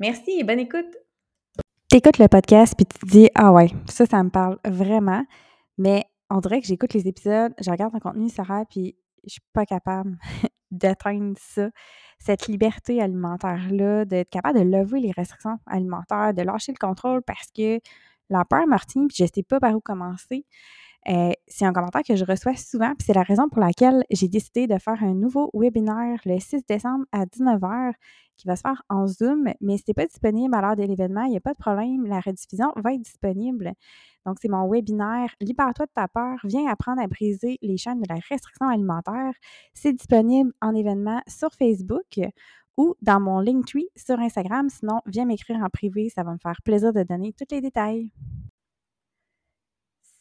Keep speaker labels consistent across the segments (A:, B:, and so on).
A: Merci et bonne écoute. T'écoutes le podcast puis tu te dis Ah ouais, ça, ça me parle vraiment. Mais on dirait que j'écoute les épisodes, je regarde ton contenu, Sarah, puis je suis pas capable d'atteindre ça, cette liberté alimentaire-là, d'être capable de lever les restrictions alimentaires, de lâcher le contrôle parce que la peur me retient puis je sais pas par où commencer. Euh, c'est un commentaire que je reçois souvent, puis c'est la raison pour laquelle j'ai décidé de faire un nouveau webinaire le 6 décembre à 19h qui va se faire en Zoom, mais si pas disponible à l'heure de l'événement, il n'y a pas de problème, la rediffusion va être disponible. Donc, c'est mon webinaire Libère-toi de ta peur, viens apprendre à briser les chaînes de la restriction alimentaire. C'est disponible en événement sur Facebook ou dans mon Linktree sur Instagram. Sinon, viens m'écrire en privé, ça va me faire plaisir de donner tous les détails.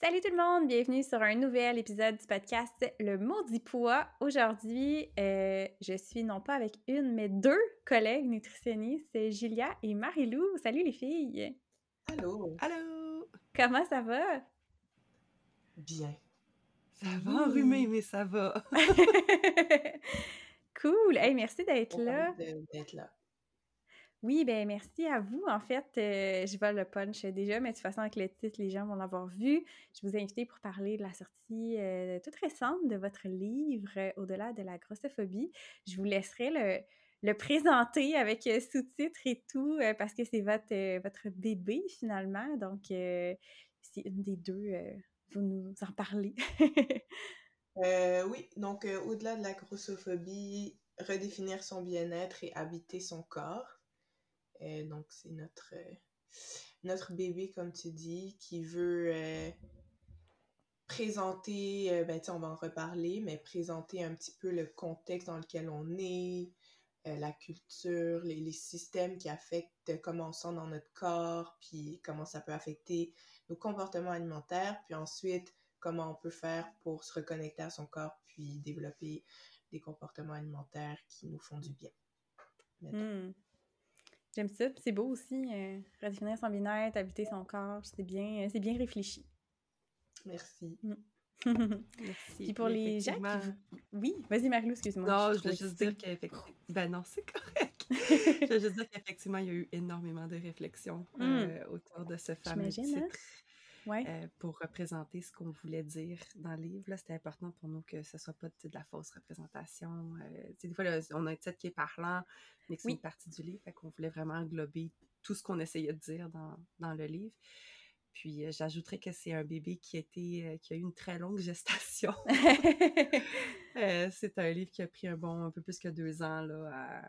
A: Salut tout le monde, bienvenue sur un nouvel épisode du podcast Le Maudit Poids. Aujourd'hui, euh, je suis non pas avec une, mais deux collègues nutritionnistes, Julia et Marie-Lou. Salut les filles!
B: Allô!
C: Allô!
A: Comment ça va?
B: Bien.
C: Ça va enrhumer, mais ça va.
A: cool! Hey, merci d'être
B: là. D'être là.
A: Oui, ben merci à vous. En fait, euh, je vais le punch déjà, mais de toute façon, avec le titre, les gens vont l'avoir vu. Je vous ai invité pour parler de la sortie euh, toute récente de votre livre euh, Au-delà de la grossophobie. Je vous laisserai le, le présenter avec sous-titres et tout, parce que c'est votre, votre bébé finalement. Donc, c'est une des deux, vous nous en parlez.
B: oui, donc au-delà de la grossophobie, redéfinir son bien-être et habiter son corps. Euh, donc, c'est notre, euh, notre bébé, comme tu dis, qui veut euh, présenter, ben, on va en reparler, mais présenter un petit peu le contexte dans lequel on est, la culture, les, les, systèmes qui affectent comment on sent dans notre corps, puis comment ça peut affecter nos comportements alimentaires, puis ensuite comment on peut faire pour se reconnecter à son corps, puis développer des comportements alimentaires qui nous font du bien.
A: J'aime ça. C'est beau aussi, euh, redéfinir son bien-être, habiter son corps. C'est bien, euh, c'est bien réfléchi.
B: Merci.
A: Mm. Merci. Puis pour les gens qui... Oui, vas-y Marilou, excuse-moi.
C: Non, je, veux juste dire qu'effectivement... Ben non, c'est correct. je veux juste dire qu'effectivement, il y a eu énormément de réflexions mm. euh, autour de ce fameux hein? Euh, pour représenter ce qu'on voulait dire dans le livre. C'était important pour nous que ce soit pas de la fausse représentation. Euh, des fois, on a un titre qui est parlant, mais que c'est une partie du livre. Fait qu'on voulait vraiment englober tout ce qu'on essayait de dire dans, dans le livre. Puis euh, j'ajouterais que c'est un bébé qui a, été, qui a eu une très longue gestation. c'est un livre qui a pris un bon un peu plus que deux ans là, à,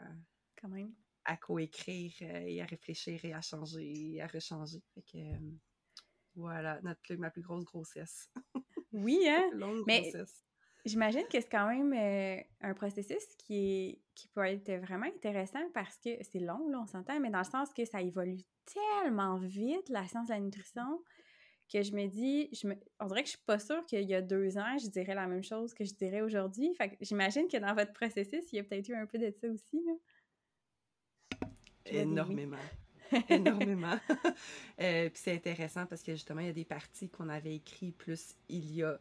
A: Quand même.
C: à coécrire et à réfléchir et à changer et à rechanger. Fait que, voilà, notre, ma plus grosse grossesse.
A: Oui, hein? Longue Mais J'imagine que c'est quand même euh, un processus qui, est, qui peut être vraiment intéressant parce que c'est long, là, on s'entend, mais dans le sens que ça évolue tellement vite, la science de la nutrition, que je me dis, je me, on dirait que je suis pas sûre qu'il y a deux ans, je dirais la même chose que je dirais aujourd'hui. Fait que j'imagine que dans votre processus, il y a peut-être eu un peu de ça aussi, là.
C: Énormément. énormément. euh, puis c'est intéressant parce que justement, il y a des parties qu'on avait écrites plus il y a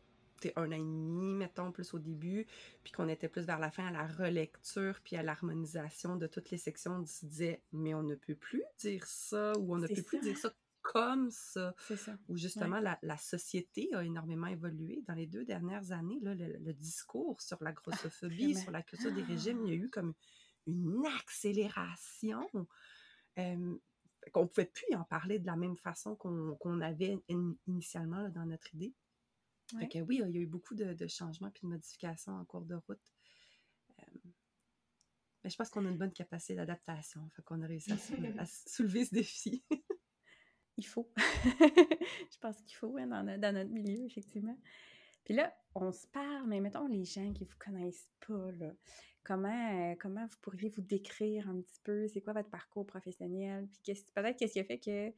C: un an et demi, mettons, plus au début, puis qu'on était plus vers la fin à la relecture, puis à l'harmonisation de toutes les sections, on se disait, mais on ne peut plus dire ça, ou on ne peut plus dire ça comme ça.
A: C'est ça.
C: Ou justement, la, la, société a énormément évolué dans les deux dernières années. Là, le, discours sur la grossophobie, sur la culture des régimes, il y a eu comme une accélération qu'on qu'on pouvait plus en parler de la même façon qu'on avait initialement dans notre idée. oui, il y a eu beaucoup de, changements et de modifications en cours de route. mais je pense qu'on a une bonne capacité d'adaptation. Fait qu'on a réussi à, soulever, ce défi.
A: il faut. je pense qu'il faut hein, dans, dans, notre milieu, effectivement. Puis là, on se parle, mais mettons les gens qui ne vous connaissent pas, là, comment, euh, comment vous pourriez vous décrire un petit peu? C'est quoi votre parcours professionnel? Puis peut-être qu'est-ce qui a fait que,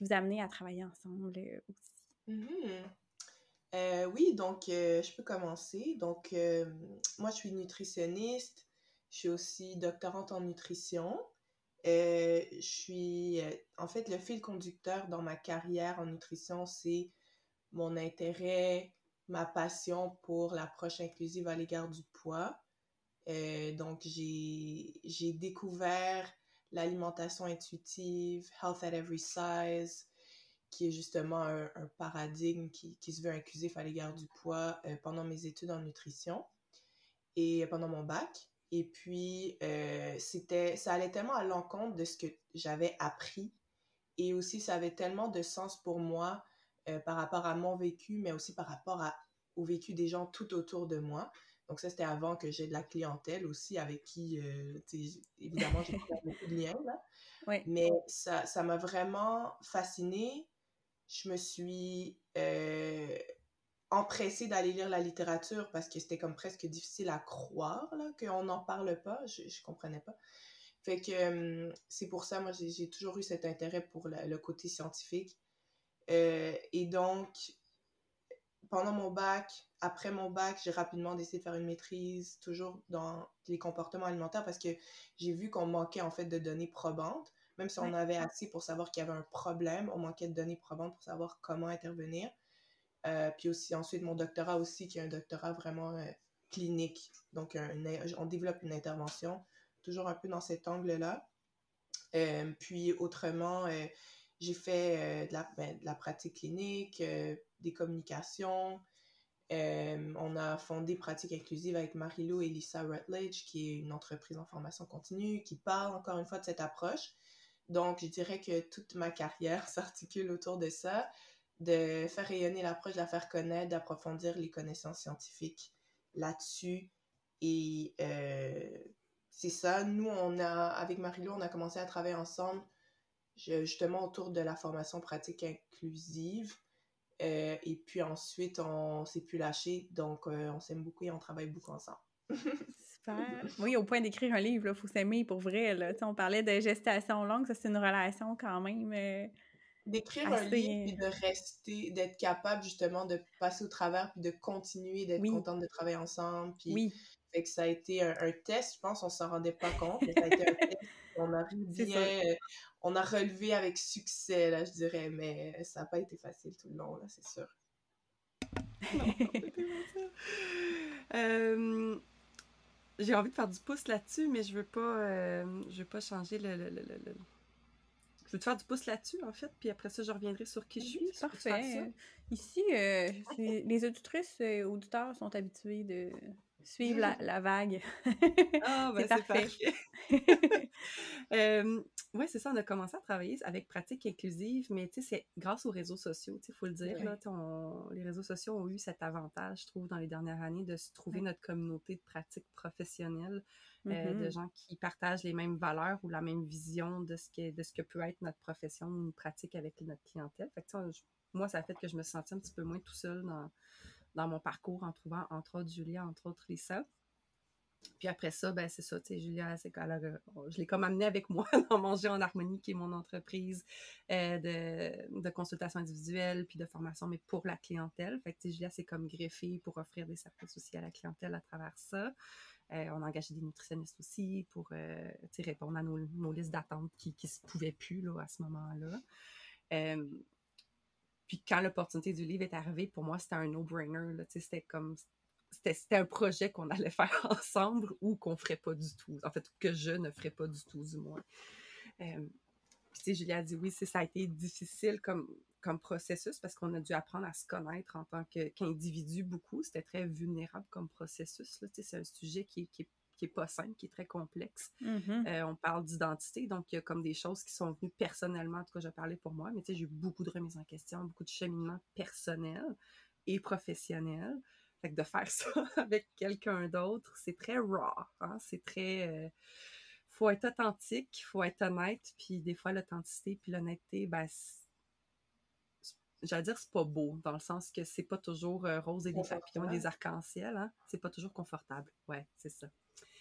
A: vous a amené à travailler ensemble euh, aussi?
B: Mm-hmm. Euh, oui, donc je peux commencer. Donc, moi, je suis nutritionniste. Je suis aussi doctorante en nutrition. je suis, en fait, le fil conducteur dans ma carrière en nutrition, c'est mon intérêt ma passion pour l'approche inclusive à l'égard du poids. Euh, donc, j'ai découvert l'alimentation intuitive, Health at Every Size, qui est justement un, paradigme qui, qui, se veut inclusif à l'égard du poids euh, pendant mes études en nutrition et pendant mon bac. Et puis, euh, ça allait tellement à l'encontre de ce que j'avais appris et aussi ça avait tellement de sens pour moi euh, par rapport à mon vécu, mais aussi par rapport à, au vécu des gens tout autour de moi. Donc ça, c'était avant que j'ai de la clientèle aussi avec qui, euh, évidemment, j'ai beaucoup de liens. Là. Mais ça, ça m'a vraiment fascinée. Je me suis euh, empressée d'aller lire la littérature parce que c'était comme presque difficile à croire qu'on n'en parle pas. Je ne comprenais pas. Fait que c'est pour ça, moi, j'ai toujours eu cet intérêt pour le côté scientifique. Euh, et donc, pendant mon bac, après mon bac, j'ai rapidement décidé de faire une maîtrise, toujours dans les comportements alimentaires, parce que j'ai vu qu'on manquait en fait de données probantes. Même si on avait assez pour savoir qu'il y avait un problème, on manquait de données probantes pour savoir comment intervenir. Euh, puis aussi, ensuite, mon doctorat aussi, qui est un doctorat vraiment euh, clinique. Donc, on développe une intervention, toujours un peu dans cet angle-là. puis, autrement, j'ai fait euh, ben, de, la, pratique clinique, euh, des communications. Euh, on a fondé Pratique inclusive avec Marilou et Lisa Rutledge, qui est une entreprise en formation continue, qui parle encore une fois de cette approche. Donc, je dirais que toute ma carrière s'articule autour de ça, de faire rayonner l'approche, de la faire connaître, d'approfondir les connaissances scientifiques là-dessus. Et c'est ça. Nous, on a, avec Marilou, on a commencé à travailler ensemble justement autour de la formation pratique inclusive. Euh, et puis ensuite, on s'est plus lâché. Donc, euh, on s'aime beaucoup et on travaille beaucoup ensemble.
A: Super. Oui, au point d'écrire un livre, il faut s'aimer pour vrai. Là. on parlait de gestation longue, ça c'est une relation quand même. Euh,
B: d'écrire un livre et de rester, d'être capable justement de passer au travers puis de continuer d'être contente de travailler ensemble. Puis, oui. Fait que ça a été un, test, je pense, on s'en rendait pas compte, mais ça a été un test. On a bien, on a relevé avec succès, là, je dirais, mais ça n'a pas été facile tout le long, là, c'est sûr.
C: Euh, j'ai envie de faire du pouce là-dessus, mais je veux pas, euh, je veux pas changer le, le, le, Je veux te faire du pouce là-dessus, en fait, puis après ça, je reviendrai sur qui je suis.
A: Parfait. Ici, euh, les auditrices et auditeurs sont habitués de suivre la, la vague.
C: Ah, ben c'est parfait. oui, c'est ça, on a commencé à travailler avec pratique inclusive, mais tu sais, c'est grâce aux réseaux sociaux, il faut le dire. Là, les réseaux sociaux ont eu cet avantage, je trouve, dans les dernières années, de se trouver notre communauté de pratique professionnelle, euh, de mm-hmm. gens qui partagent les mêmes valeurs ou la même vision de ce que, de ce que peut être notre profession ou une pratique avec notre clientèle. Fait que, moi, ça a fait que je me sentais un petit peu moins tout seul dans, dans mon parcours en trouvant entre autres Julia, entre autres Lisa. Puis après ça, ben c'est ça, tu sais, Julia, c'est euh, je l'ai comme amenée avec moi dans Manger en harmonie, qui est mon entreprise euh, de, de, consultation individuelle puis de formation, mais pour la clientèle. Fait que, tu sais, Julia, c'est comme greffée pour offrir des services aussi à la clientèle à travers ça. Euh, on a engagé des nutritionnistes aussi pour répondre à nos, nos listes d'attente qui ne se pouvaient plus là, à ce moment-là. Puis quand l'opportunité du livre est arrivée, pour moi, c'était un no-brainer. C'était comme c'était un projet qu'on allait faire ensemble ou qu'on ferait pas du tout. En fait, que je ne ferais pas du tout, du moins. Euh, puis, Julia a dit oui, ça a été difficile comme, comme processus parce qu'on a dû apprendre à se connaître en tant qu'individu beaucoup. C'était très vulnérable comme processus. C'est un sujet qui, qui, est qui est pas simple, qui est très complexe. Mm-hmm. Euh, on parle d'identité, donc il y a comme des choses qui sont venues personnellement, en tout cas, je parlais pour moi, mais tu sais, j'ai eu beaucoup de remises en question, beaucoup de cheminement personnel et professionnel. Fait que de faire ça avec quelqu'un d'autre, c'est très raw, hein? c'est très... Euh, faut être authentique, faut être honnête, puis des fois, l'authenticité puis l'honnêteté, ben, j'allais dire c'est pas beau, dans le sens que c'est pas toujours euh, rose et des papillons, des arcs-en-ciel, hein? c'est pas toujours confortable. Ouais, c'est ça.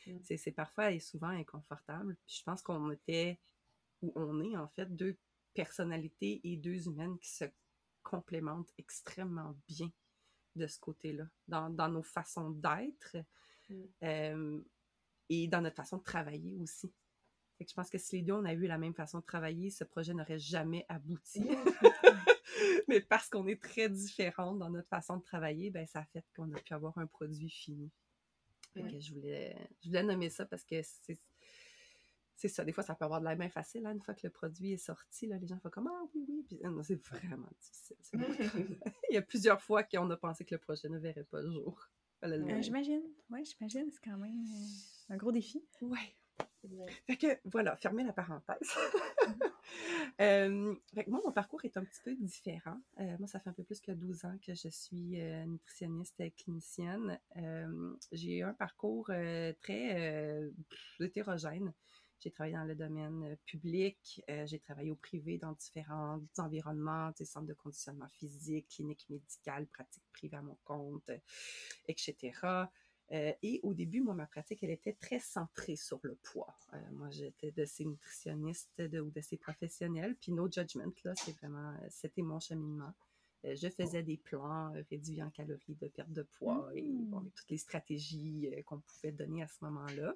C: Mm. C'est parfois et souvent inconfortable. Puis je pense qu'on était, ou on est en fait, deux personnalités et deux humaines qui se complémentent extrêmement bien de ce côté-là, dans, nos façons d'être mm. euh, et dans notre façon de travailler aussi. Fait que je pense que si les deux, on a eu la même façon de travailler, ce projet n'aurait jamais abouti. Mais parce qu'on est très différentes dans notre façon de travailler, ben, ça fait qu'on a pu avoir un produit fini. Je, voulais, je voulais nommer ça parce que c'est c'est ça. Des fois, ça peut avoir de la main facile. Hein, une fois que le produit est sorti, là, les gens font comme Ah oui, oui. Puis, c'est vraiment difficile. Il y a plusieurs fois qu'on a pensé que le projet ne verrait pas le jour.
A: Euh, j'imagine. Oui, j'imagine. C'est quand même euh, un gros défi.
C: Oui. Fait que voilà, fermez la parenthèse. euh, fait que moi, mon parcours est un petit peu différent. Euh, moi, ça fait un peu plus que 12 ans que je suis euh, nutritionniste clinicienne. Euh, j'ai un parcours très hétérogène. J'ai travaillé dans le domaine public, j'ai travaillé au privé dans différents environnements, des centres de conditionnement physique, clinique médicale, pratique privée à mon compte, etc. Euh, et au début, moi, ma pratique, elle était très centrée sur le poids. Euh, moi, j'étais de ces nutritionnistes ou de ces professionnels, puis no judgment, là, c'est vraiment, c'était mon cheminement. Euh, je faisais des plans réduits en calories de perte de poids et mmh. toutes les stratégies qu'on pouvait donner à ce moment-là.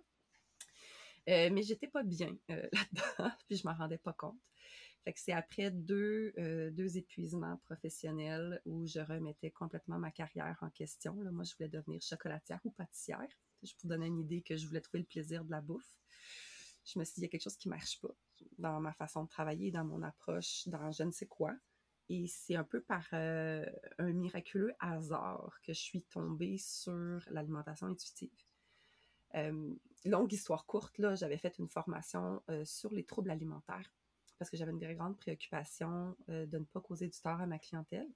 C: mais j'étais pas bien là-dedans, puis je m'en rendais pas compte c'est après deux, euh, deux épuisements professionnels où je remettais complètement ma carrière en question. Moi, je voulais devenir chocolatière ou pâtissière. Je vous donner une idée que je voulais trouver le plaisir de la bouffe. Je me suis dit, il y a quelque chose qui ne marche pas dans ma façon de travailler, dans mon approche, dans je ne sais quoi. Et c'est un peu par euh, un miraculeux hasard que je suis tombée sur l'alimentation intuitive. Euh, longue histoire courte, là, j'avais fait une formation sur les troubles alimentaires parce que j'avais une grande préoccupation euh, de ne pas causer du tort à ma clientèle.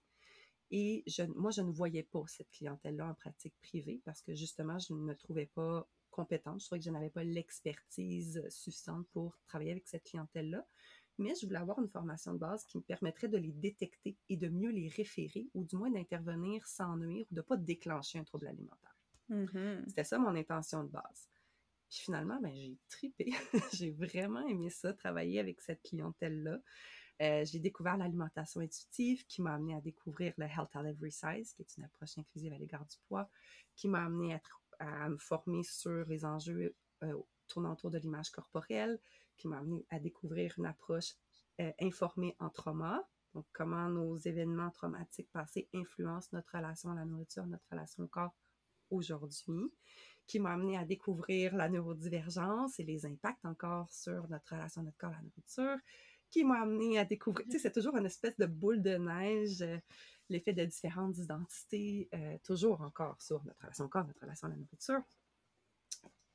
C: Et je, moi, je ne voyais pas cette clientèle-là en pratique privée parce que justement, je ne me trouvais pas compétente. Je trouvais que je n'avais pas l'expertise suffisante pour travailler avec cette clientèle-là. Mais je voulais avoir une formation de base qui me permettrait de les détecter et de mieux les référer ou du moins d'intervenir sans nuire ou de ne pas déclencher un trouble alimentaire. Mm-hmm. C'était ça mon intention de base. Puis finalement, ben, j'ai tripé. j'ai vraiment aimé ça, travailler avec cette clientèle-là. Euh, j'ai découvert l'alimentation intuitive qui m'a amené à découvrir le Health at Every Size, qui est une approche inclusive à l'égard du poids, qui m'a amené à, me former sur les enjeux euh, tournant autour de l'image corporelle, qui m'a amené à découvrir une approche euh, informée en trauma, donc comment nos événements traumatiques passés influencent notre relation à la nourriture, notre relation au corps aujourd'hui qui m'a amené à découvrir la neurodivergence et les impacts encore sur notre relation, notre corps, la nourriture, qui m'a amené à découvrir, tu sais, c'est toujours une espèce de boule de neige, euh, l'effet de différentes identités, euh, toujours encore sur notre relation au corps, notre relation à la nourriture.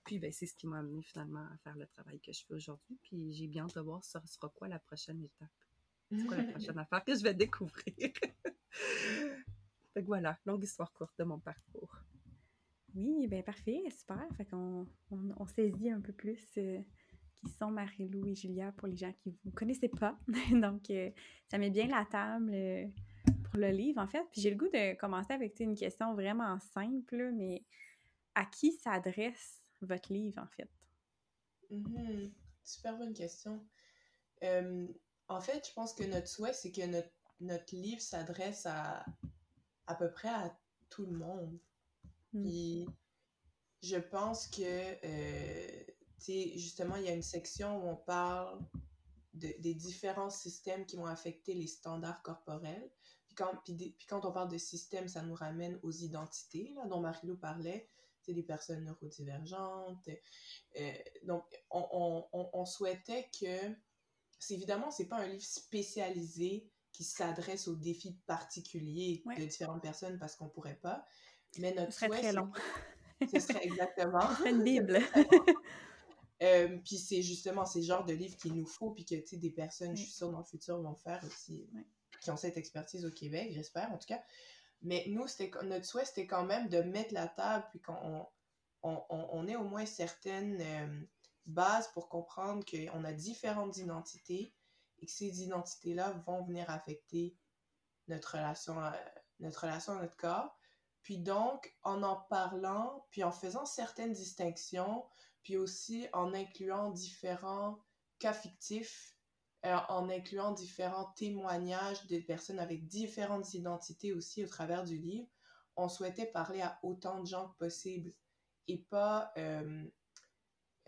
C: Puis, ben, c'est ce qui m'a amené finalement à faire le travail que je fais aujourd'hui. Puis, j'ai bien hâte de voir ce sera quoi la prochaine étape. C'est quoi la prochaine affaire que je vais découvrir? fait que voilà, longue histoire courte de mon parcours.
A: Oui, bien parfait, super. Fait qu'on on, saisit un peu plus euh, qui sont Marie-Lou et Julia pour les gens qui ne vous connaissaient pas. Donc, euh, ça met bien la table euh, pour le livre, en fait. Puis j'ai le goût de commencer avec une question vraiment simple, mais à qui s'adresse votre livre, en fait?
B: Mm-hmm. Super bonne question. en fait, je pense que notre souhait, c'est que notre, notre livre s'adresse à à peu près à tout le monde. Mm. Puis je pense que, euh, tu sais, justement, il y a une section où on parle des différents systèmes qui vont affecter les standards corporels. Puis quand, puis, quand on parle de systèmes, ça nous ramène aux identités, là, dont Marie-Lou parlait, c'est des personnes neurodivergentes. Euh, donc, on, on, on, souhaitait que, c'est évidemment, c'est pas un livre spécialisé qui s'adresse aux défis particuliers de différentes personnes parce qu'on pourrait pas, mais notre
A: serait très long.
B: Ce serait exactement.
A: Une Bible.
B: Euh, puis c'est justement ces genres de livres qu'il nous faut, puis que, tu sais, des personnes, je suis sûre, dans le futur, vont faire aussi, qui ont cette expertise au Québec, j'espère, en tout cas. Mais nous, c'était notre souhait, c'était quand même de mettre la table, puis qu'on on, on, ait au moins certaines euh, bases pour comprendre qu'on a différentes identités et que ces identités-là vont venir affecter notre relation, à, notre relation à notre corps. Puis donc, en en parlant, puis en faisant certaines distinctions, puis aussi en incluant différents cas fictifs, euh, en incluant différents témoignages des personnes avec différentes identités aussi au travers du livre, on souhaitait parler à autant de gens que possible et pas... Euh,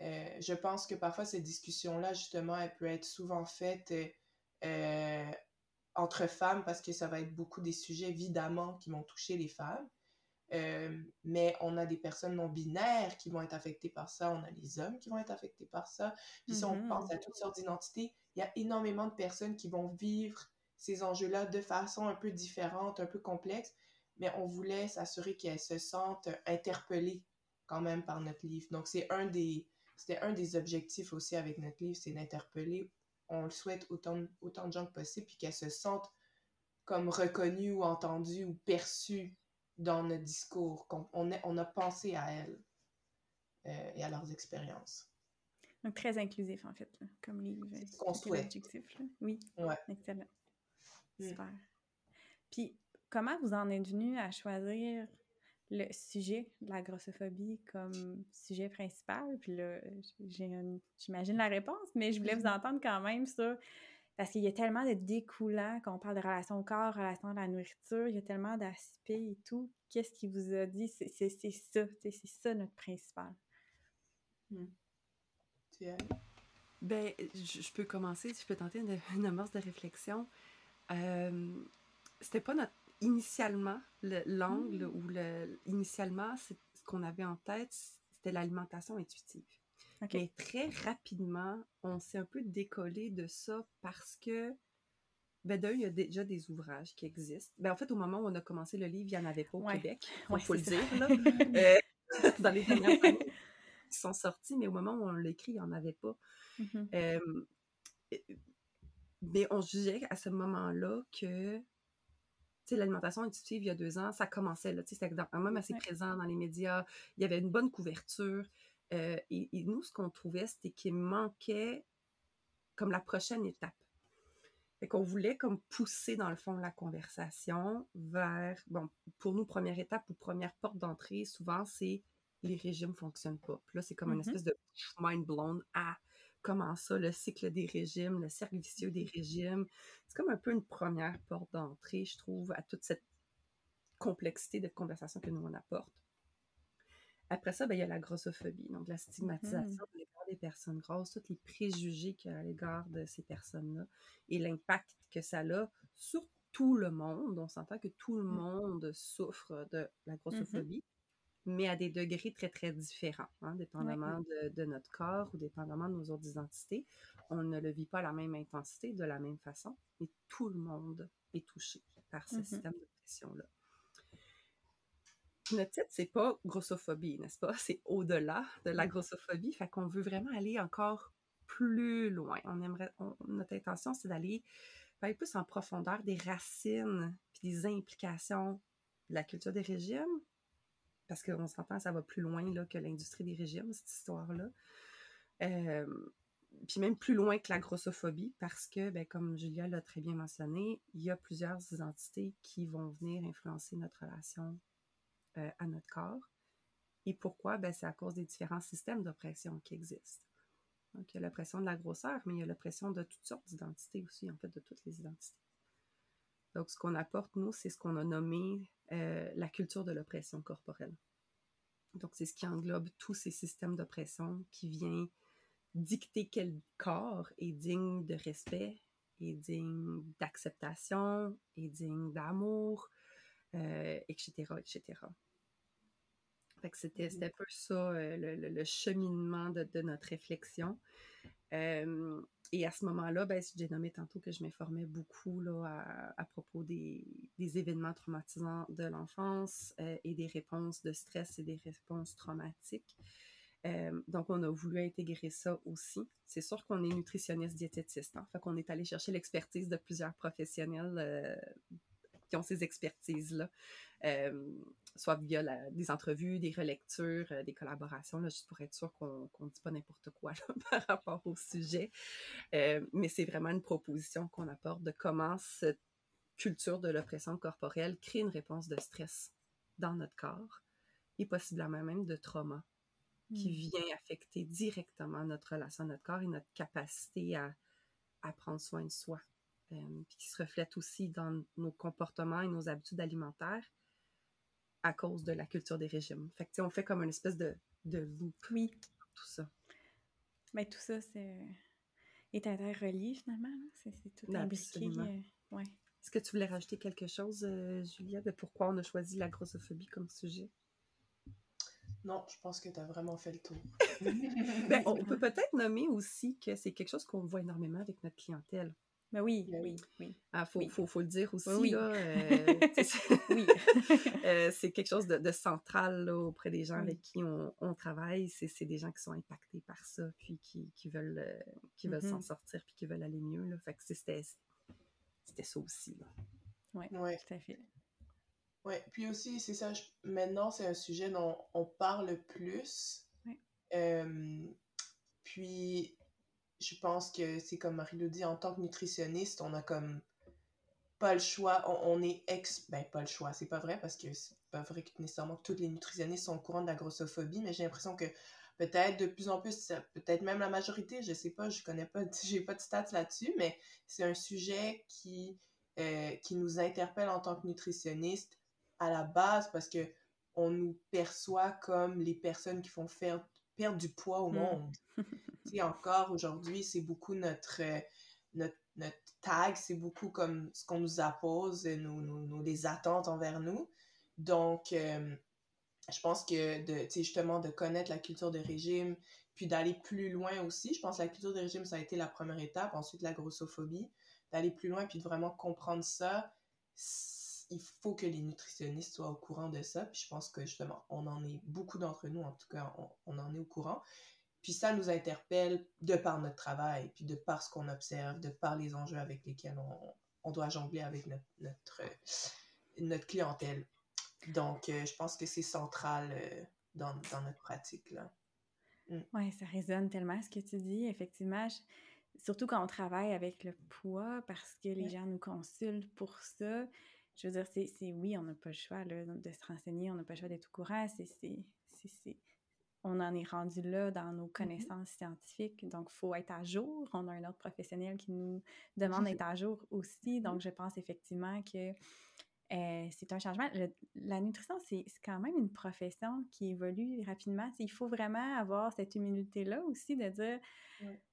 B: euh, je pense que parfois cette discussion-là, justement, elle peut être souvent faite entre femmes parce que ça va être beaucoup des sujets, évidemment, qui vont toucher les femmes. Euh, mais on a des personnes non binaires qui vont être affectées par ça, on a les hommes qui vont être affectés par ça. Puis si on mm-hmm. pense à toutes sortes d'identités, il y a énormément de personnes qui vont vivre ces enjeux-là de façon un peu différente, un peu complexe, mais on voulait s'assurer qu'elles se sentent interpellées quand même par notre livre. Donc c'est un des c'était un des objectifs aussi avec notre livre, c'est d'interpeller. On le souhaite autant, autant de gens que possible, puis qu'elles se sentent comme reconnues ou entendues ou perçues dans notre discours, qu'on on, on a pensé à elles euh, et à leurs expériences.
A: Donc, très inclusif, en fait, comme livre.
B: C'est ce qu'on souhaite.
A: Oui,
B: ouais.
A: excellent. Mm. Super. Puis, comment vous en êtes venu à choisir le sujet de la grossophobie comme sujet principal? Puis là, j'imagine la réponse, mais je voulais vous entendre quand même sur parce qu'il y a tellement de découlants, quand on parle de relation au corps, relation à la nourriture, il y a tellement d'aspects et tout. Qu'est-ce qui vous a dit? C'est ça, c'est ça notre principal.
B: Hmm.
C: Ben, je, peux commencer, je peux tenter une, amorce de réflexion. Euh, c'était pas notre initialement l'angle hmm. ou le initialement ce qu'on avait en tête c'était l'alimentation intuitive mais très rapidement, on s'est un peu décollé de ça parce que, ben d'un, il y a déjà des ouvrages qui existent. Ben en fait, au moment où on a commencé le livre, il n'y en avait pas au Québec, il faut le dire, là. Euh, dans les dernières années qui sont sortis, mais au moment où on l'écrit, il n'y en avait pas. Mm-hmm. mais on jugeait à ce moment-là que l'alimentation intuitive, il y a deux ans, ça commençait, là, c'était quand même assez présent dans les médias, il y avait une bonne couverture, euh, et, nous, ce qu'on trouvait, c'était qu'il manquait comme la prochaine étape. Fait qu'on voulait comme pousser, dans le fond, la conversation vers, bon, pour nous, première étape ou première porte d'entrée, souvent, c'est les régimes fonctionnent pas. Puis là, c'est comme une mm-hmm. espèce de mind blown à comment ça, le cycle des régimes, le cercle vicieux des régimes. C'est comme un peu une première porte d'entrée, je trouve, à toute cette complexité de conversation que nous on apporte. Après ça, ben, il y a la grossophobie, donc la stigmatisation mmh. à l'égard des personnes grosses, tous les préjugés qu'il y a à l'égard de ces personnes-là et l'impact que ça a sur tout le monde. On s'entend que tout le mmh. monde souffre de la mmh grossophobie, mais à des degrés très, très différents, hein, dépendamment de, notre corps ou dépendamment de nos autres identités. On ne le vit pas à la même intensité, de la même façon, mais tout le monde est touché par ce système de pression-là notre titre, c'est pas grossophobie, n'est-ce pas? C'est au-delà de la grossophobie. Fait qu'on veut vraiment aller encore plus loin. On aimerait, notre intention, c'est d'aller plus en profondeur des racines puis des implications de la culture des régimes. Parce qu'on s'entend, ça va plus loin là, que l'industrie des régimes, cette histoire-là. Euh, puis même plus loin que la grossophobie, parce que, ben, comme Julia l'a très bien mentionné, il y a plusieurs identités qui vont venir influencer notre relation euh, à notre corps. Et pourquoi? Ben, c'est à cause des différents systèmes d'oppression qui existent. Donc, il y a l'oppression de la grosseur, mais il y a l'oppression de toutes sortes d'identités aussi, en fait, de toutes les identités. Donc, ce qu'on apporte, nous, c'est ce qu'on a nommé euh, la culture de l'oppression corporelle. Donc, c'est ce qui englobe tous ces systèmes d'oppression qui vient dicter quel corps est digne de respect, est digne d'acceptation, est digne d'amour, euh, etc., etc. Fait que c'était, mmh. un peu ça, euh, le, cheminement de, notre réflexion. Euh, et à ce moment-là, ben, j'ai nommé tantôt que je m'informais beaucoup là, à, propos des, événements traumatisants de l'enfance euh, et des réponses de stress et des réponses traumatiques. Donc, on a voulu intégrer ça aussi. C'est sûr qu'on est nutritionniste diététiste. Hein, fait qu'on est allé chercher l'expertise de plusieurs professionnels qui ont ces expertises-là, euh, soit via des entrevues, des relectures, des collaborations, là, juste pour être sûr qu'on ne dit pas n'importe quoi par rapport au sujet. mais c'est vraiment une proposition qu'on apporte de comment cette culture de l'oppression corporelle crée une réponse de stress dans notre corps et possiblement même de trauma qui mmh. vient affecter directement notre relation à notre corps et notre capacité à, à prendre soin de soi. Euh, puis qui se reflète aussi dans nos comportements et nos habitudes alimentaires à cause de la culture des régimes. Fait que, on fait comme une espèce de, de loop.
A: Oui.
C: Tout ça.
A: Mais tout ça, c'est est interrelié finalement. C'est tout imbriqué. Euh, ouais.
C: Est-ce que tu voulais rajouter quelque chose, euh, Julia, de pourquoi on a choisi la grossophobie comme sujet?
B: Non, je pense que tu as vraiment fait le tour.
C: Ben, on peut peut-être nommer aussi que c'est quelque chose qu'on voit énormément avec notre clientèle.
A: Ben oui, oui, oui.
C: Ah, faut,
A: oui.
C: Faut, faut, le dire aussi. Oui. Là, euh, oui. euh, c'est quelque chose de, de central là, auprès des gens avec qui on, on travaille. C'est des gens qui sont impactés par ça, puis qui, qui veulent, euh, qui veulent s'en mm-hmm. sortir, puis qui veulent aller mieux. Là. Fait que c'était ça aussi.
A: Oui, ouais. tout à fait.
B: Oui, puis aussi, c'est ça, maintenant, c'est un sujet dont on parle plus. puis, je pense que c'est comme Marie le dit, en tant que nutritionniste, on a comme pas le choix, on, est ex... Ben, pas le choix, c'est pas vrai, parce que c'est pas vrai que nécessairement que toutes les nutritionnistes sont au courant de la grossophobie, mais j'ai l'impression que peut-être de plus en plus, peut-être même la majorité, je sais pas, je connais pas, j'ai pas de stats là-dessus, mais c'est un sujet qui, euh, qui nous interpelle en tant que nutritionniste à la base parce que on nous perçoit comme les personnes qui font faire perdre du poids au monde. tu encore aujourd'hui, c'est beaucoup notre, euh, notre, notre tag, c'est beaucoup comme ce qu'on nous appose, nos, nos, les attentes envers nous. Donc, euh, je pense que de, justement de connaître la culture de régime, puis d'aller plus loin aussi, je pense que la culture de régime, ça a été la première étape, ensuite la grossophobie, d'aller plus loin, puis de vraiment comprendre ça, il faut que les nutritionnistes soient au courant de ça. Puis je pense que justement, on en est, beaucoup d'entre nous en tout cas, on, en est au courant. Puis ça nous interpelle de par notre travail, puis de par ce qu'on observe, de par les enjeux avec lesquels on, doit jongler avec notre, notre, clientèle. Donc, euh, je pense que c'est central euh, dans, notre pratique. là.
A: Mm. Oui, ça résonne tellement ce que tu dis. Effectivement, surtout quand on travaille avec le poids, parce que les gens nous consultent pour ça je veux dire, c'est oui, on n'a pas le choix là, de se renseigner, on n'a pas le choix d'être au courant. C'est on en est rendu là dans nos mm-hmm. connaissances scientifiques, donc il faut être à jour. On a un autre professionnel qui nous demande d'être à jour aussi, donc mm-hmm. je pense effectivement que euh, c'est un changement. la nutrition, c'est quand même une profession qui évolue rapidement. il faut vraiment avoir cette humilité-là aussi de dire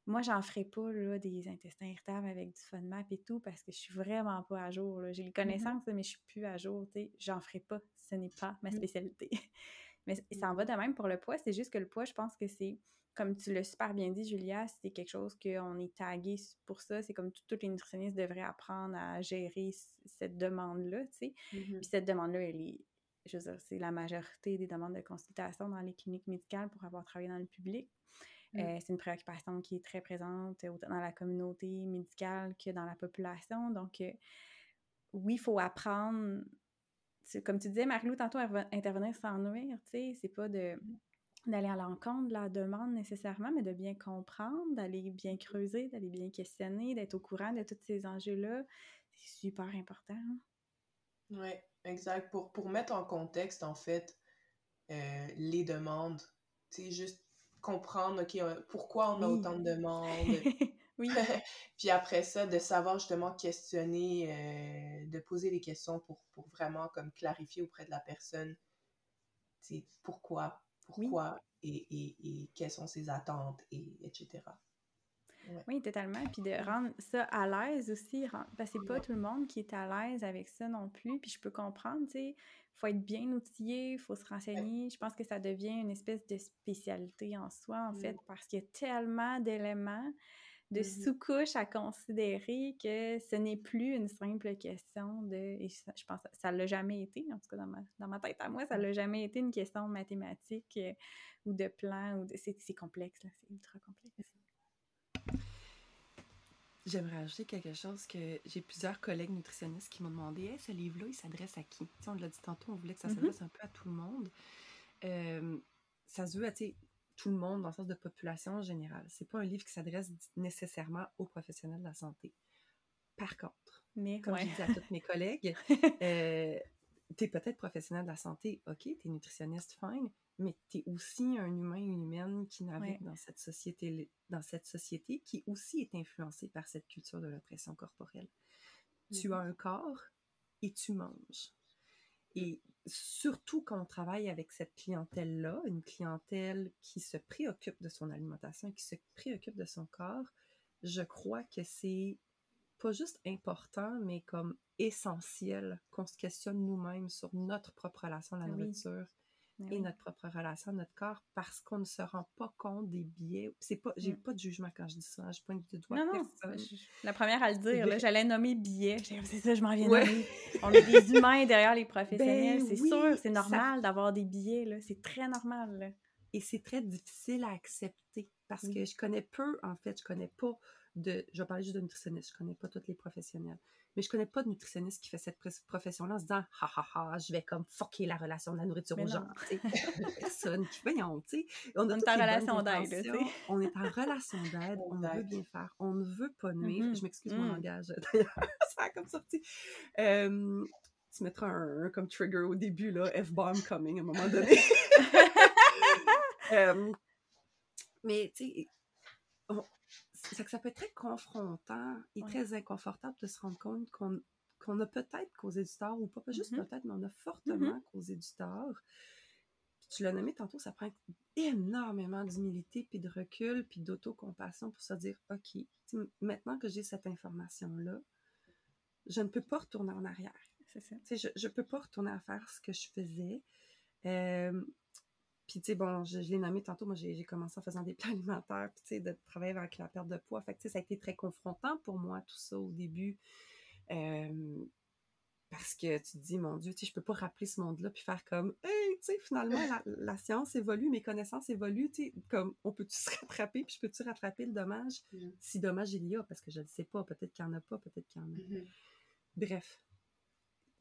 A: moi, j'en ferai pas là, des intestins irritables avec du FODMAP et tout parce que je suis vraiment pas à jour. J'ai les mm-hmm. connaissances, mais je suis plus à jour. J'en ferai pas. Ce n'est pas ma mm. spécialité. mais ça en va de même pour le poids. C'est juste que le poids, je pense que c'est comme tu l'as super bien dit, Julia, c'est quelque chose qu'on est tagué pour ça. C'est comme toutes les nutritionnistes devraient apprendre à gérer cette demande-là, tu sais. Mm-hmm. Puis cette demande-là, elle est, je veux dire, c'est la majorité des demandes de consultation dans les cliniques médicales pour avoir travaillé dans le public. Mm. Euh, c'est une préoccupation qui est très présente autant dans la communauté médicale que dans la population. Donc, euh, oui, il faut apprendre comme tu disais, Marie-Lou, tantôt, intervenir sans nuire, tu sais, c'est pas de mm d'aller à l'encontre de la demande nécessairement, mais de bien comprendre, d'aller bien creuser, d'aller bien questionner, d'être au courant de tous ces enjeux-là. C'est super important.
B: Oui, exact. Pour, pour mettre en contexte, en fait, euh, les demandes, tu juste comprendre, OK, euh, pourquoi on a autant de demandes. oui. Puis après ça, de savoir justement questionner, euh, de poser des questions pour, pour vraiment comme clarifier auprès de la personne, c'est pourquoi pourquoi et, et, et, quelles sont ses attentes, et, etc.
A: Oui, totalement. Puis de rendre ça à l'aise aussi, parce que c'est pas tout le monde qui est à l'aise avec ça non plus. Puis je peux comprendre, tu sais, il faut être bien outillé, il faut se renseigner. Je pense que ça devient une espèce de spécialité en soi, en fait, parce qu'il y a tellement d'éléments de mmh sous-couches à considérer que ce n'est plus une simple question de. Et je pense que ça ne l'a jamais été, en tout cas dans ma, dans ma tête à moi, ça ne l'a jamais été une question mathématique euh, ou de plan. ou C'est complexe, là, c'est ultra complexe.
C: J'aimerais ajouter quelque chose que j'ai plusieurs collègues nutritionnistes qui m'ont demandé hey, ce livre-là, il s'adresse à qui? On l'a dit tantôt, on voulait que ça mmh s'adresse un peu à tout le monde. Euh, ça se veut à tout le monde dans le sens de population générale. C'est pas un livre qui s'adresse nécessairement aux professionnels de la santé. Par contre, Mais, comme je dis à tous mes collègues, euh, tu es peut-être professionnel de la santé, ok, tu es nutritionniste, fine, mais tu es aussi un humain, une humaine qui navigue dans cette société dans cette société qui aussi est influencée par cette culture de l'oppression corporelle. Tu as mm-hmm. un corps et tu manges. Et surtout quand on travaille avec cette clientèle-là, une clientèle qui se préoccupe de son alimentation, qui se préoccupe de son corps, je crois que c'est pas juste important, mais comme essentiel qu'on se questionne nous-mêmes sur notre propre relation à la ah et notre propre relation à notre corps parce qu'on ne se rend pas compte des biais. C'est pas, j'ai mm. pas de jugement quand je dis ça, je pointe du doigt
A: non, non, la première à le dire, j'allais nommer biais. C'est ça, je m'en viens nommer. On est des humains derrière les professionnels, ben c'est sûr, c'est normal d'avoir des biais, c'est très normal.
C: Et c'est très difficile à accepter parce que je connais peu, en fait, je connais pas de. Je vais parler juste de nutritionniste, je connais pas tous les professionnels. Mais je connais pas de nutritionniste qui fait cette profession-là en se disant ha ha ha, je vais comme fucker la relation de la nourriture aux gens. Personne qui voyons, tu sais.
A: On, est en relation d'aide,
C: On est en relation d'aide, on veut bien faire, on ne veut pas nuire. Mm-hmm. Je m'excuse mon mm. langage d'ailleurs, ça a comme sorti. Euh, tu mettras un, comme trigger au début, là, F-bomb coming à un moment donné. Mais tu sais, c'est que ça peut être très confrontant et très inconfortable de se rendre compte qu'on a peut-être causé du tort, ou pas, pas juste mm-hmm. peut-être, mais on a fortement mm-hmm. causé du tort. tu l'as nommé tantôt, ça prend énormément d'humilité, puis de recul, puis d'autocompassion pour se dire, OK, maintenant que j'ai cette information-là, je ne peux pas retourner en arrière. Je ne peux pas retourner à faire ce que je faisais. Euh, puis, tu sais, bon, je, l'ai nommé tantôt, moi, j'ai commencé en faisant des plans alimentaires, puis, tu sais, de travailler avec la perte de poids. Fait que, tu sais, ça a été très confrontant pour moi, tout ça, au début. Euh, parce que tu te dis, mon Dieu, tu sais, je peux pas rappeler ce monde-là, puis faire comme, hey, tu sais, finalement, la, science évolue, mes connaissances évoluent, tu sais, comme, on peut-tu se rattraper, puis je peux-tu rattraper le dommage, mm. si dommage il y a, parce que je ne sais pas, peut-être qu'il n'y en a pas, peut-être qu'il y en a. Mm-hmm. Bref.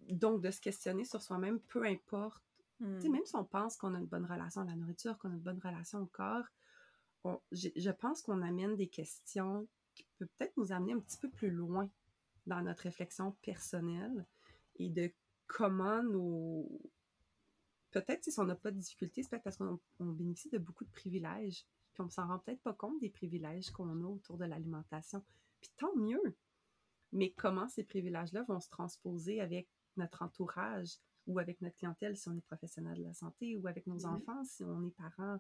C: Donc, de se questionner sur soi-même, peu importe Hmm. Même si on pense qu'on a une bonne relation à la nourriture, qu'on a une bonne relation au corps, je pense qu'on amène des questions qui peuvent peut-être nous amener un petit peu plus loin dans notre réflexion personnelle et de comment nous... Peut-être si on n'a pas de difficultés, c'est peut-être parce qu'on bénéficie de beaucoup de privilèges, puis on ne s'en rend peut-être pas compte des privilèges qu'on a autour de l'alimentation. Puis tant mieux! Mais comment ces privilèges-là vont se transposer avec notre entourage, ou avec notre clientèle si on est professionnel de la santé, ou avec nos mm-hmm. enfants si on est parent.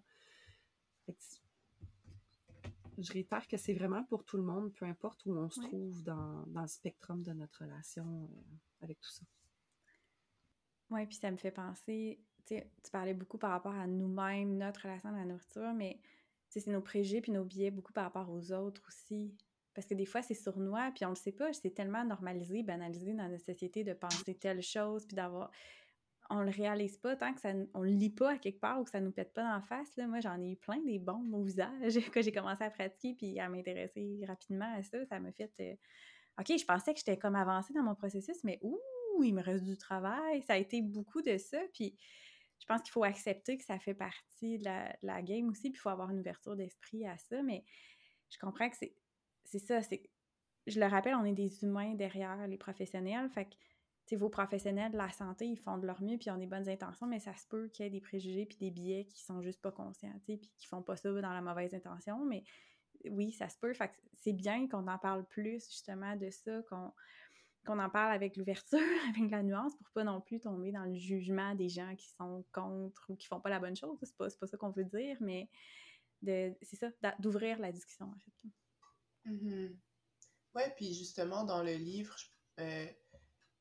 C: je réitère que c'est vraiment pour tout le monde, peu importe où on se trouve dans, le spectrum de notre relation euh, avec tout ça.
A: Oui, puis ça me fait penser, tu parlais beaucoup par rapport à nous-mêmes, notre relation à la nourriture, mais c'est nos préjugés puis nos biais beaucoup par rapport aux autres aussi. Parce que des fois, c'est sournois, puis on le sait pas, c'est tellement normalisé, banalisé dans notre société de penser telle chose, puis d'avoir... On le réalise pas tant que ça... On le lit pas à quelque part ou que ça nous pète pas dans la face. Là. Moi, j'en ai eu plein des bons au visage que j'ai commencé à pratiquer puis à m'intéresser rapidement à ça. Ça m'a fait... Euh, OK, je pensais que j'étais comme avancée dans mon processus, mais ouh, il me reste du travail. Ça a été beaucoup de ça, puis je pense qu'il faut accepter que ça fait partie de la, de la game aussi, puis il faut avoir une ouverture d'esprit à ça, mais je comprends que c'est c'est ça, c'est. Je le rappelle, on est des humains derrière les professionnels. Fait que, vos professionnels de la santé, ils font de leur mieux puis ont des bonnes intentions, mais ça se peut qu'il y ait des préjugés puis des biais qui sont juste pas conscients, puis qui font pas ça dans la mauvaise intention. Mais oui, ça se peut. Fait que c'est bien qu'on en parle plus, justement, de ça, qu'on qu'on en parle avec l'ouverture, avec la nuance, pour pas non plus tomber dans le jugement des gens qui sont contre ou qui font pas la bonne chose. C'est pas, pas ça qu'on veut dire, mais c'est ça, d'ouvrir la discussion, en fait.
B: Mm Ouais, puis justement, dans le livre, euh,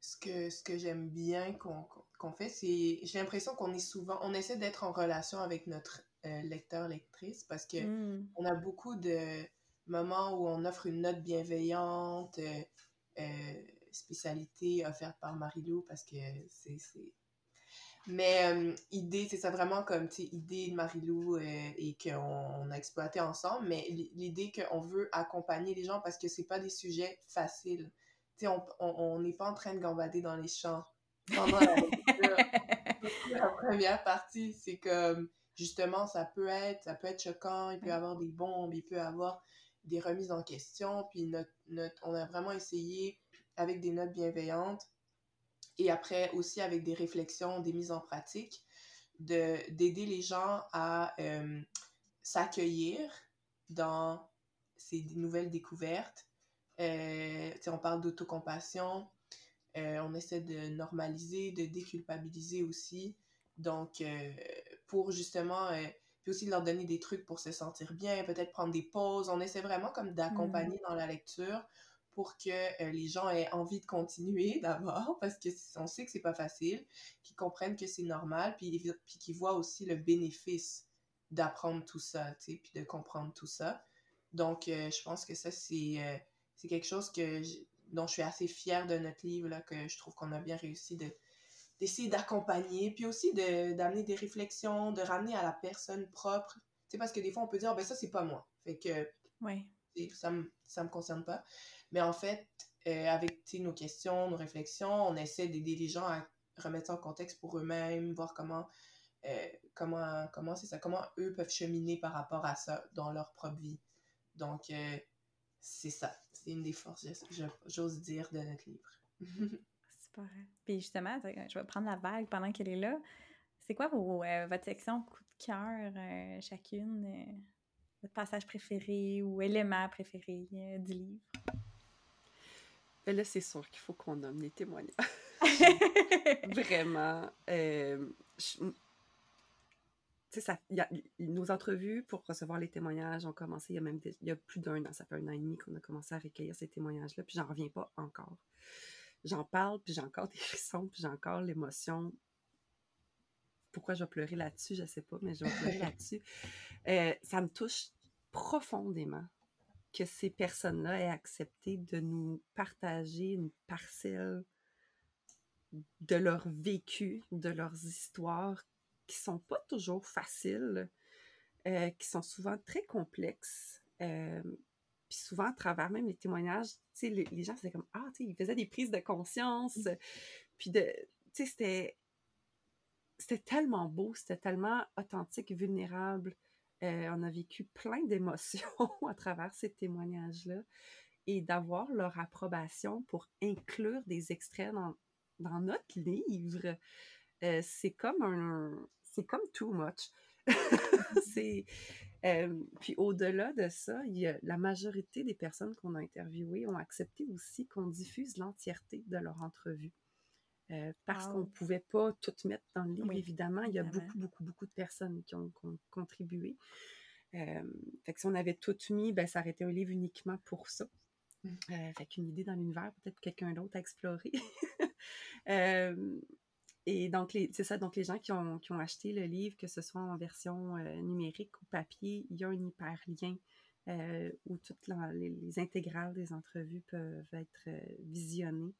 B: ce que, ce que j'aime bien qu'on fait, c'est. J'ai l'impression qu'on est souvent. On essaie d'être en relation avec notre euh, lecteur, lectrice, parce que mm. on a beaucoup de, moment où on offre une note bienveillante, spécialité offerte par Marilou parce que c'est mais euh, idée, c'est ça vraiment comme, tu sais, idée de Marilou euh, et qu'on a exploité ensemble, mais l'idée qu'on veut accompagner les gens parce que c'est pas des sujets faciles. Tu sais, on n'est pas en train de gambader dans les champs pendant la la première partie, c'est comme, justement, ça peut être, ça peut être choquant, il peut y avoir des bombes, il peut y avoir des remises en question, puis notre, notre, on a vraiment essayé, avec des notes bienveillantes, et après aussi avec des réflexions, des mises en pratique, d'aider les gens à euh, s'accueillir dans ces nouvelles découvertes. Euh, on parle d'autocompassion, euh, on essaie de normaliser, de déculpabiliser aussi. Donc, euh, pour justement, puis aussi leur donner des trucs pour se sentir bien, peut-être prendre des pauses. On essaie vraiment comme d'accompagner mmh. dans la lecture pour que euh, les gens aient envie de continuer d'abord, parce qu'on sait que c'est pas facile, qu'ils comprennent que c'est normal, puis, puis qu'ils voient aussi le bénéfice d'apprendre tout ça, tu sais, puis de comprendre tout ça. Donc, euh, je pense que ça, c'est euh, c'est quelque chose que dont je suis assez fière de notre livre, là, que je trouve qu'on a bien réussi de d'essayer d'accompagner, puis aussi d'amener des réflexions, de ramener à la personne propre. Tu sais, parce que des fois, on peut dire, oh, ben ça, c'est pas moi. Fait que ça me, ça me concerne pas. Mais en fait, euh, avec nos questions, nos réflexions, on essaie d'aider les gens à remettre ça en contexte pour eux-mêmes, voir comment, euh, comment, comment c'est ça, comment eux peuvent cheminer par rapport à ça dans leur propre vie. Donc, euh, c'est ça. C'est une des forces, j'ose dire, de notre livre.
A: Super. Puis justement, je vais prendre la vague pendant qu'elle est là. C'est quoi vos, votre section coup de cœur, chacune? votre passage préféré ou élément préféré du livre?
C: Mais là, c'est sûr qu'il faut qu'on nomme les témoignages. Vraiment. Euh, ça, y a, nos entrevues pour recevoir les témoignages ont commencé il y a même il y a plus d'un an. Ça fait un an et demi qu'on a commencé à recueillir ces témoignages-là, puis j'en reviens pas encore. J'en parle, puis j'ai encore des frissons, puis j'ai encore l'émotion. Pourquoi je vais pleurer là-dessus, je sais pas, mais je vais pleurer là-dessus. Euh, ça me touche profondément que ces personnes-là aient accepté de nous partager une parcelle de leur vécu, de leurs histoires qui sont pas toujours faciles, euh, qui sont souvent très complexes. Euh, puis souvent, à travers même les témoignages, les, les gens, c'était comme, ah, tu sais, ils faisaient des prises de conscience. Mmh. Puis, de, tu sais, c'était, c'était tellement beau, c'était tellement authentique, vulnérable. Euh, on a vécu plein d'émotions à travers ces témoignages-là et d'avoir leur approbation pour inclure des extraits dans, notre livre, euh, c'est comme un, c'est comme too much. euh, puis au-delà de ça, la majorité des personnes qu'on a interviewées ont accepté aussi qu'on diffuse l'entièreté de leur entrevue. Parce qu'on ne pouvait pas tout mettre dans le livre, évidemment. Il y a beaucoup, beaucoup, beaucoup de personnes qui ont, contribué. fait que si on avait tout mis, ben, ça aurait été un livre uniquement pour ça. Mmh. fait qu'une idée dans l'univers, peut-être quelqu'un d'autre à explorer. et donc, c'est ça, donc les gens qui ont, qui ont, acheté le livre, que ce soit en version numérique ou papier, il y a un hyperlien euh, où toutes les, les, intégrales des entrevues peuvent être visionnées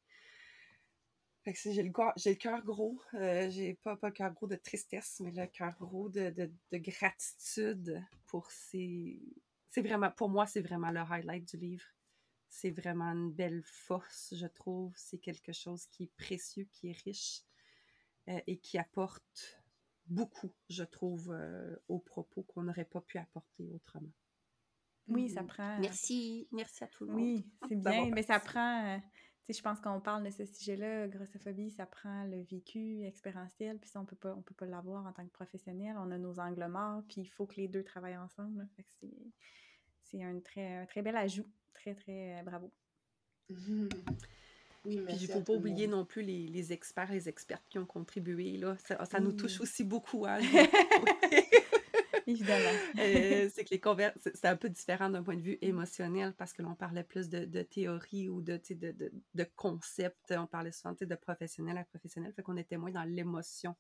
C: j'ai le, j'ai le cœur gros. Euh, j'ai pas, pas le cœur gros de tristesse, mais le cœur gros de, de, de, gratitude pour ces. C'est vraiment, pour moi, c'est vraiment le highlight du livre. C'est vraiment une belle force, je trouve. C'est quelque chose qui est précieux, qui est riche euh, et qui apporte beaucoup, je trouve, euh, aux propos qu'on n'aurait pas pu apporter autrement.
A: Oui, ça mm-hmm. prend.
C: Merci, merci à tout le monde.
A: Oui, c'est bien, mais ça prend je pense qu'on parle de ce sujet-là, grossophobie, ça prend le vécu expérientiel, puis ça, on peut pas, on peut pas l'avoir en tant que professionnel. On a nos angles morts, puis il faut que les deux travaillent ensemble. c'est un très, très bel ajout. Très, très euh, bravo.
C: Oui, puis il ne faut pas oublier non plus les, les, experts, les expertes qui ont contribué. Là. Ça, ça nous touche aussi beaucoup. Hein,
A: Évidemment.
C: Euh, c'est que les c'est un peu différent d'un point de vue émotionnel parce que l'on parlait plus de, de théorie ou de, de, de, de concept. On parlait souvent de professionnel à professionnel. Fait qu'on était moins dans l'émotion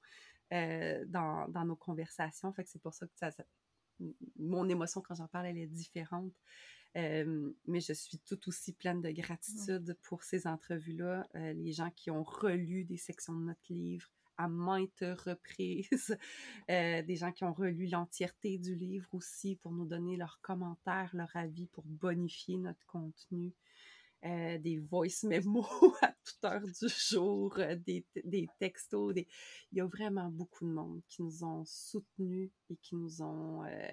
C: euh, dans, dans, nos conversations. Fait que c'est pour ça que ça, mon émotion quand j'en parle, elle est différente. mais je suis tout aussi pleine de gratitude pour ces entrevues-là. les gens qui ont relu des sections de notre livre à maintes reprises, des gens qui ont relu l'entièreté du livre aussi pour nous donner leurs commentaires, leur avis, pour bonifier notre contenu. Euh, des voice memos à toute heure du jour, euh, des, textos. Il y a vraiment beaucoup de monde qui nous ont soutenus et qui nous ont euh,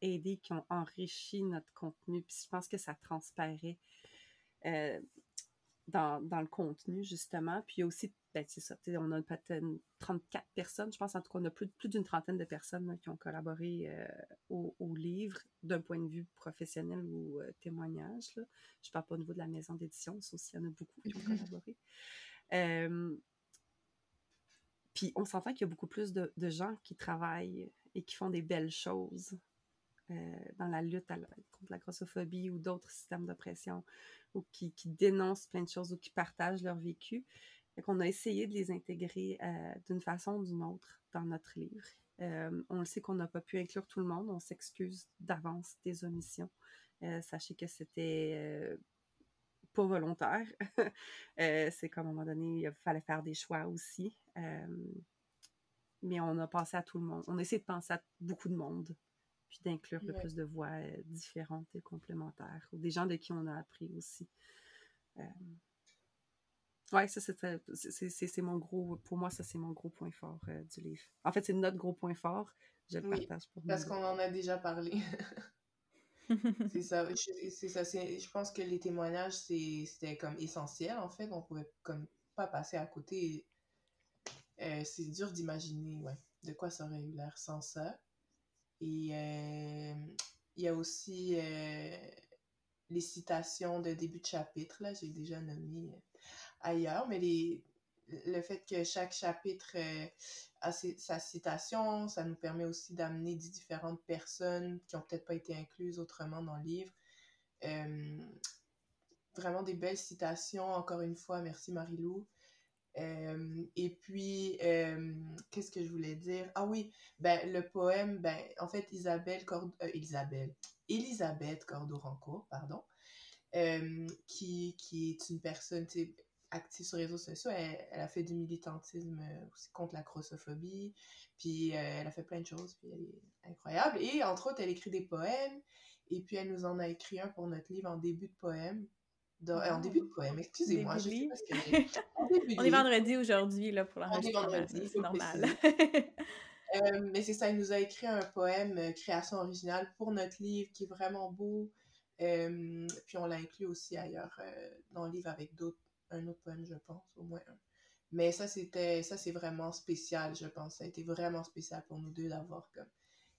C: aidés, qui ont enrichi notre contenu. Puis je pense que ça transparaît dans, dans, le contenu, justement. Puis il y a aussi ben, c'est ça, on a peut-être 34 personnes, je pense en tout cas, on a plus, plus d'une trentaine de personnes qui ont collaboré euh, au, livre d'un point de vue professionnel ou euh, témoignage. Là. Je ne parle pas au niveau de la maison d'édition, ça aussi, il y en a beaucoup qui ont collaboré. puis on s'entend qu'il y a beaucoup plus de, gens qui travaillent et qui font des belles choses euh, dans la lutte contre la grossophobie ou d'autres systèmes d'oppression, ou qui, dénoncent plein de choses ou qui partagent leur vécu. On a essayé de les intégrer euh, d'une façon ou d'une autre dans notre livre. Euh, on le sait qu'on n'a pas pu inclure tout le monde. On s'excuse d'avance des omissions. Sachez que c'était pas volontaire. c'est qu'à un moment donné, il fallait faire des choix aussi. mais on a pensé à tout le monde. On a essayé de penser à beaucoup de monde, puis d'inclure le plus de voix différentes et complémentaires, ou des gens de qui on a appris aussi. Oui, ça, c'est mon gros, pour moi, ça, c'est mon gros point fort euh, du livre. En fait, c'est notre gros point fort. Je le partage
B: pour Parce qu'on en a déjà parlé. c'est ça, c'est ça. Je pense que les témoignages, c'était comme essentiel, en fait. On pouvait comme pas passer à côté. Euh, c'est dur d'imaginer, ouais, de quoi ça aurait eu l'air sans ça. Et euh, il y a aussi les citations de début de chapitre, là, j'ai déjà nommé ailleurs, mais les, le fait que chaque chapitre euh, a sa citation, ça nous permet aussi d'amener différentes personnes qui ont peut-être pas été incluses autrement dans le livre. Euh, vraiment des belles citations, encore une fois, merci Marilou. Euh, et puis, qu'est-ce que je voulais dire? Ah oui, ben, le poème, ben, en fait, Isabelle Cord Isabelle, Elisabeth Cordorancourt, pardon, qui, qui est une personne, active sur les réseaux sociaux. Elle, a fait du militantisme euh, contre la grossophobie. Puis euh, elle a fait plein de choses. Puis elle est incroyable. Et entre autres, elle écrit des poèmes. Et puis elle nous en a écrit un pour notre livre en début de poème. Euh, en début de poème, excusez-moi. Je sais
A: que On est vendredi aujourd'hui là, pour l'enregistrement. C'est normal.
B: mais c'est ça, elle nous a écrit un poème, création originale, pour notre livre qui est vraiment beau. puis on l'a inclus aussi ailleurs dans le livre avec d'autres un autre poème, je pense, au moins un. Mais ça, c'était, ça, c'est vraiment spécial, je pense. Ça a été vraiment spécial pour nous deux d'avoir comme,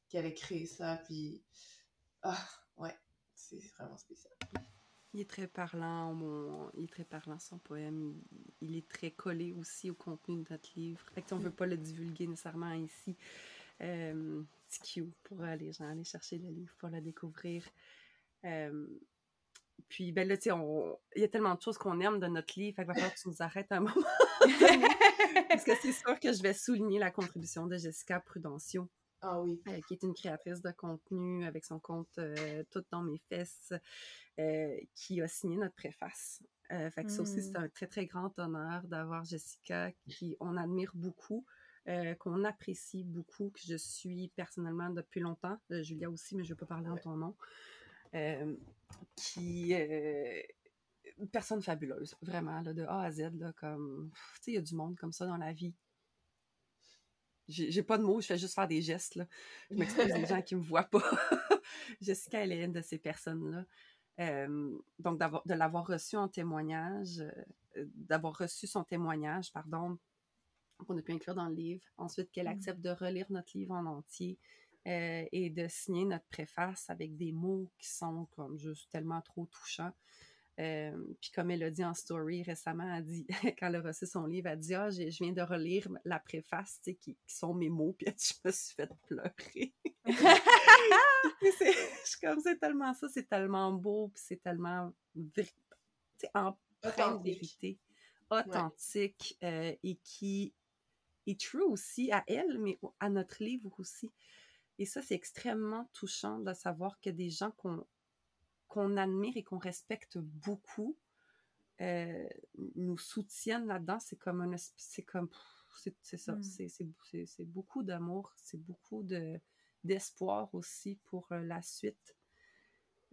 B: qu'elle ait créé ça, puis, ah, ouais, c'est vraiment spécial.
C: Il est très parlant, mon... il est très parlant son poème. Il, est très collé aussi au contenu de notre livre. Fait que on veut pas le divulguer nécessairement ici. Euh, c'est cute pour les gens aller chercher le livre pour le découvrir. Euh, puis, ben là, tu sais, il y a tellement de choses qu'on aime de notre livre, fait qu'il va falloir que tu nous arrêtes un moment. Parce que c'est sûr que je vais souligner la contribution de Jessica Prudencio.
B: Ah oui.
C: Euh, qui est une créatrice de contenu avec son compte euh, Tout dans mes fesses, euh, qui a signé notre préface. fait que ça aussi, c'est hmm. un très, très grand honneur d'avoir Jessica, qui on admire beaucoup. qu'on apprécie beaucoup, que je suis personnellement depuis longtemps. Julia aussi, mais je ne vais pas parler en ton nom. Euh, qui une personne fabuleuse, vraiment, là, de A à Z, là, comme, tu sais, il y a du monde comme ça dans la vie. J'ai pas de mots, je fais juste faire des gestes, là. Je m'excuse des gens qui me voient pas. Jessica, elle est une de ces personnes-là. Euh, donc, de l'avoir reçu en témoignage, euh, d'avoir reçu son témoignage, pardon, qu'on a pu inclure dans le livre. Ensuite, qu'elle mmh. accepte de relire notre livre en entier, euh, et de signer notre préface avec des mots qui sont comme juste tellement trop touchants. Puis comme elle a dit en story récemment, elle dit, quand elle a reçu son livre, elle a dit « Ah, je viens de relire la préface, tu sais, qui, sont mes mots, puis je me suis fait pleurer. c'est comme, c'est tellement ça, c'est tellement beau, puis c'est tellement en pleine vérité, authentique, euh, et qui est true aussi à elle, mais à notre livre aussi. Et ça, c'est extrêmement touchant de savoir que des gens qu'on qu'on admire et qu'on respecte beaucoup euh, nous soutiennent là-dedans. C'est comme un c'est comme c'est ça, mmh. c'est beaucoup d'amour, c'est beaucoup de d'espoir aussi pour euh, la suite.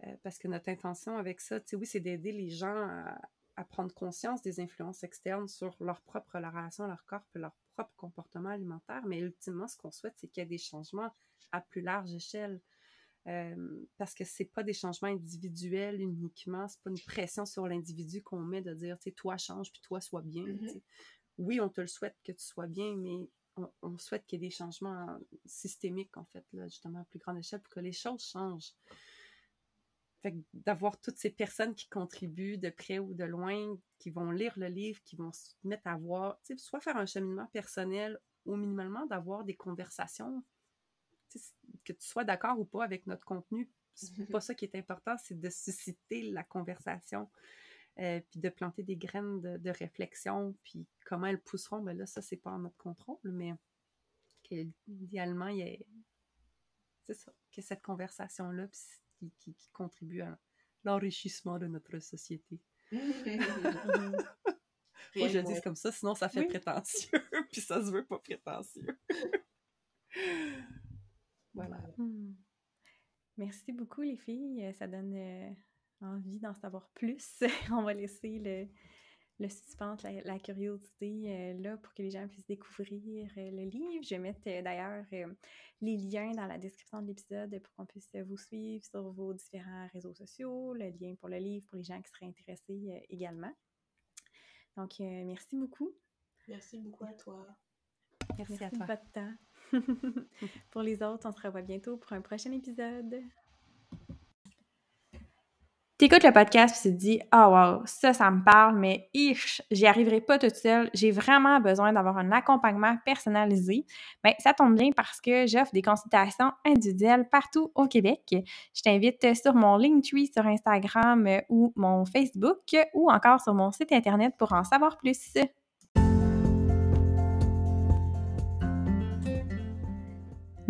C: Euh, parce que notre intention avec ça, oui, c'est d'aider les gens à, à, prendre conscience des influences externes sur leur propre relation, leur corps leur propre comportement alimentaire. Mais ultimement, ce qu'on souhaite, c'est qu'il y ait des changements à plus large échelle. Euh, parce que c'est pas des changements individuels uniquement, c'est pas une pression sur l'individu qu'on met de dire, tu sais, toi change puis toi sois bien. Mm-hmm. Oui, on te le souhaite que tu sois bien, mais on, souhaite qu'il y ait des changements systémiques, en fait, là, justement, à plus grande échelle pour que les choses changent. Fait d'avoir toutes ces personnes qui contribuent de près ou de loin, qui vont lire le livre, qui vont se mettre à voir, soit faire un cheminement personnel ou minimalement d'avoir des conversations que tu sois d'accord ou pas avec notre contenu, c'est mhm. pas ça qui est important, c'est de susciter la conversation, euh, puis de planter des graines de, réflexion, puis comment elles pousseront, ben là, ça, c'est pas en notre contrôle, mais idéalement, il y a, c'est ça, que cette conversation-là qui, qui, contribue à l'enrichissement de notre société. Moi, je dis comme ça, sinon ça fait prétentieux, puis ça se veut pas prétentieux.
A: Voilà. Mmh. Merci beaucoup, les filles. Euh, ça donne euh, envie d'en savoir plus. On va laisser le, le suspense, la, curiosité euh, là pour que les gens puissent découvrir le livre. Je vais mettre d'ailleurs les liens dans la description de l'épisode pour qu'on puisse vous suivre sur vos différents réseaux sociaux, le lien pour le livre pour les gens qui seraient intéressés également. Donc, merci beaucoup.
B: Merci beaucoup à toi.
A: Merci, merci à toi. De votre temps. pour les autres, on se revoit bientôt pour un prochain épisode. T'écoutes le podcast et tu te dis oh wow, ça, ça me parle, mais ich, j'y arriverai pas toute seule. J'ai vraiment besoin d'avoir un accompagnement personnalisé. Bien, ça tombe bien parce que j'offre des consultations individuelles partout au Québec. Je t'invite sur mon Linktree sur Instagram ou mon Facebook ou encore sur mon site internet pour en savoir plus.